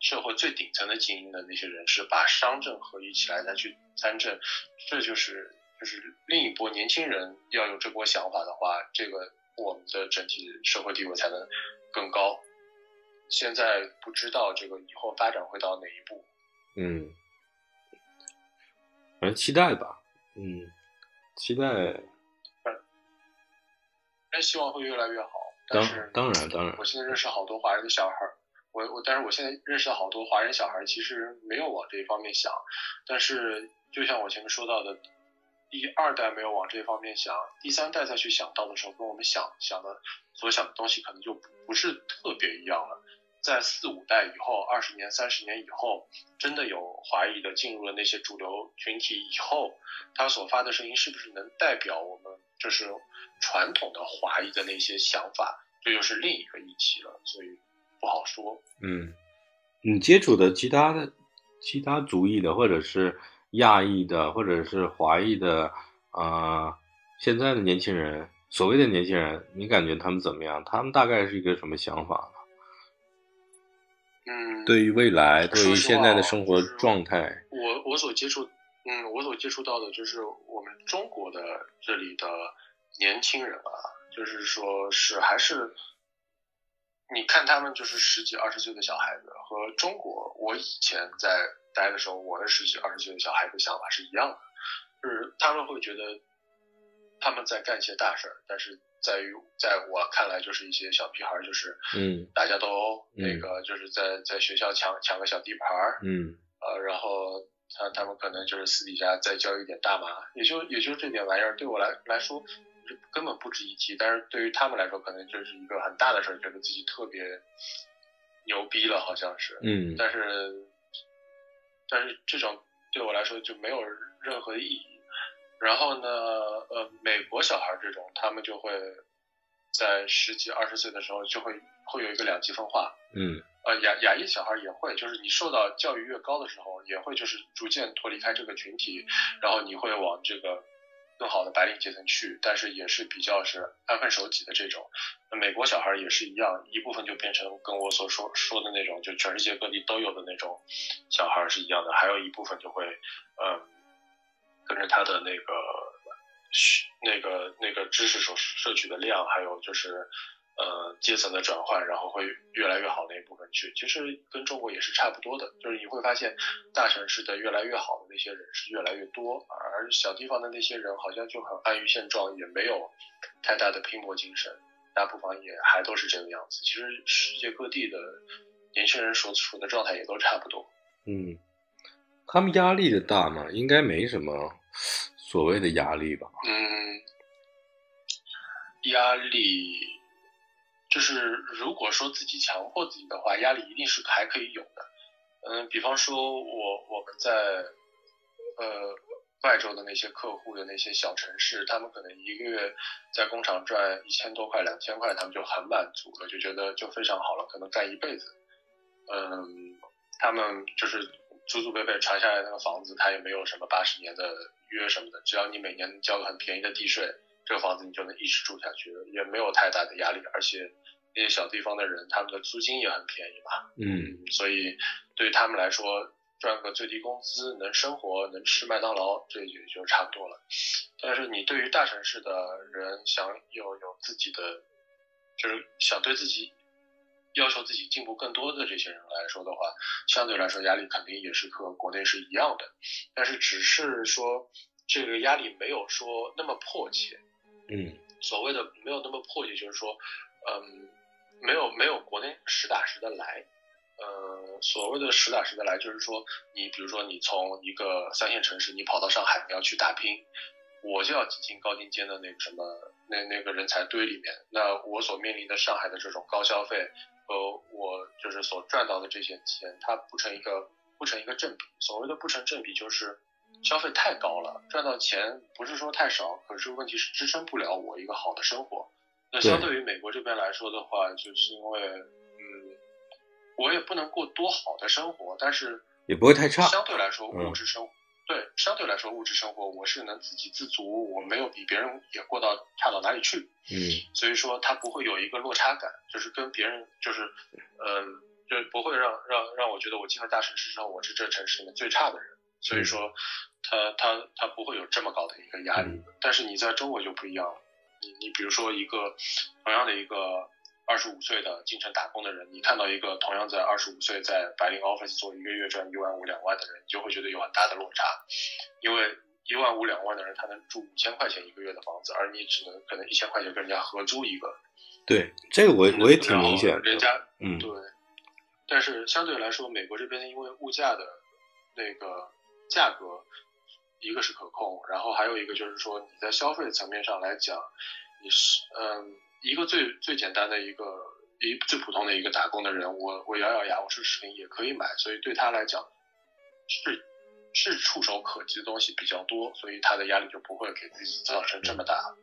[SPEAKER 2] 社会最顶层的精英的那些人士，把商政合一起来再去参政，这就是就是另一波年轻人要有这波想法的话，这个我们的整体社会地位才能更高。现在不知道这个以后发展会到哪一步。
[SPEAKER 1] 嗯，反正期待吧。嗯，期待。
[SPEAKER 2] 但希望会越来越好。
[SPEAKER 1] 当
[SPEAKER 2] 是
[SPEAKER 1] 当然当然。
[SPEAKER 2] 我现在认识好多华人的小孩。我我，但是我现在认识到好多华人小孩，其实没有往这一方面想。但是，就像我前面说到的，第二代没有往这一方面想，第三代再去想到的时候，跟我们想想的所想的东西可能就不是特别一样了。在四五代以后，二十年、三十年以后，真的有华裔的进入了那些主流群体以后，他所发的声音是不是能代表我们就是传统的华裔的那些想法？这又是另一个议题了。所以。不好说。
[SPEAKER 1] 嗯，你接触的其他的、其他族裔的，或者是亚裔的，或者是华裔的，啊，现在的年轻人，所谓的年轻人，你感觉他们怎么样？他们大概是一个什么想法？
[SPEAKER 2] 嗯，
[SPEAKER 1] 对于未来，对于现在的生活状态，
[SPEAKER 2] 我我所接触，嗯，我所接触到的就是我们中国的这里的年轻人啊，就是说是还是。你看他们就是十几二十岁的小孩子，和中国我以前在待的时候，我的十几二十岁的小孩子想法是一样的，就是他们会觉得他们在干一些大事儿，但是在于在我看来就是一些小屁孩，就是
[SPEAKER 1] 嗯
[SPEAKER 2] 打架斗殴，那个就是在在学校抢抢个小地盘儿，
[SPEAKER 1] 嗯
[SPEAKER 2] 呃，然后他他们可能就是私底下再交一点大麻，也就也就这点玩意儿，对我来来说。根本不值一提，但是对于他们来说，可能就是一个很大的事儿，觉得自己特别牛逼了，好像是。
[SPEAKER 1] 嗯。
[SPEAKER 2] 但是，但是这种对我来说就没有任何意义。然后呢，呃，美国小孩这种，他们就会在十几二十岁的时候就会会有一个两极分化。
[SPEAKER 1] 嗯。
[SPEAKER 2] 呃，亚亚裔小孩也会，就是你受到教育越高的时候，也会就是逐渐脱离开这个群体，然后你会往这个。更好的白领阶层去，但是也是比较是安分守己的这种。那美国小孩也是一样，一部分就变成跟我所说说的那种，就全世界各地都有的那种小孩是一样的，还有一部分就会，嗯，跟着他的那个，那个那个知识所摄取的量，还有就是。呃，阶层的转换，然后会越来越好那一部分去，其实跟中国也是差不多的，就是你会发现大城市的越来越好的那些人是越来越多，而小地方的那些人好像就很安于现状，也没有太大的拼搏精神，大部分也还都是这个样子。其实世界各地的年轻人所处的状态也都差不多。
[SPEAKER 1] 嗯，他们压力的大吗？应该没什么所谓的压力吧？
[SPEAKER 2] 嗯，压力。就是如果说自己强迫自己的话，压力一定是还可以有的。嗯，比方说我我们在呃外州的那些客户的那些小城市，他们可能一个月在工厂赚一千多块、两千块，他们就很满足了，就觉得就非常好了，可能干一辈子。嗯，他们就是祖祖辈辈传下来那个房子，它也没有什么八十年的约什么的，只要你每年交个很便宜的地税。这个房子你就能一直住下去，也没有太大的压力，而且那些小地方的人，他们的租金也很便宜嘛。
[SPEAKER 1] 嗯，
[SPEAKER 2] 所以对于他们来说，赚个最低工资能生活，能吃麦当劳，这也就差不多了。但是你对于大城市的人，想有有自己的，就是想对自己要求自己进步更多的这些人来说的话，相对来说压力肯定也是和国内是一样的。但是只是说这个压力没有说那么迫切。
[SPEAKER 1] 嗯，
[SPEAKER 2] 所谓的没有那么迫切，就是说，嗯，没有没有国内实打实的来，呃，所谓的实打实的来，就是说，你比如说你从一个三线城市，你跑到上海，你要去打拼，我就要挤进高精尖的那个什么那那个人才堆里面。那我所面临的上海的这种高消费和我就是所赚到的这些钱，它不成一个不成一个正比。所谓的不成正比，就是消费太高了，赚到钱不是说太少，可是问题是支撑不了我一个好的生活。那相对于美国这边来说的话，就是因为嗯，我也不能过多好的生活，但是
[SPEAKER 1] 也不会太差。
[SPEAKER 2] 相对来说，物质生。对，相对来说，物质生活我是能自给自足，我没有比别人也过到差到哪里去。
[SPEAKER 1] 嗯，
[SPEAKER 2] 所以说他不会有一个落差感，就是跟别人就是，嗯，就不会让让让我觉得我进了大城市之后我是这城市里面最差的人。所以说，他他他不会有这么高的一个压力。但是你在中国就不一样了，你你比如说一个同样的一个。二十五岁的进城打工的人，你看到一个同样在二十五岁在白领 office 做一个月赚一万五两万的人，你就会觉得有很大的落差，因为一万五两万的人他能住五千块钱一个月的房子，而你只能可能一千块钱跟人家合租一个。
[SPEAKER 1] 对，这个我我也挺明显。
[SPEAKER 2] 人家
[SPEAKER 1] 嗯
[SPEAKER 2] 对，但是相对来说，美国这边因为物价的那个价格，一个是可控，然后还有一个就是说你在消费层面上来讲，你是嗯。一个最最简单的一个一最普通的一个打工的人，我我咬咬牙，我说视频也可以买，所以对他来讲是是触手可及的东西比较多，所以他的压力就不会给自己造成这么大。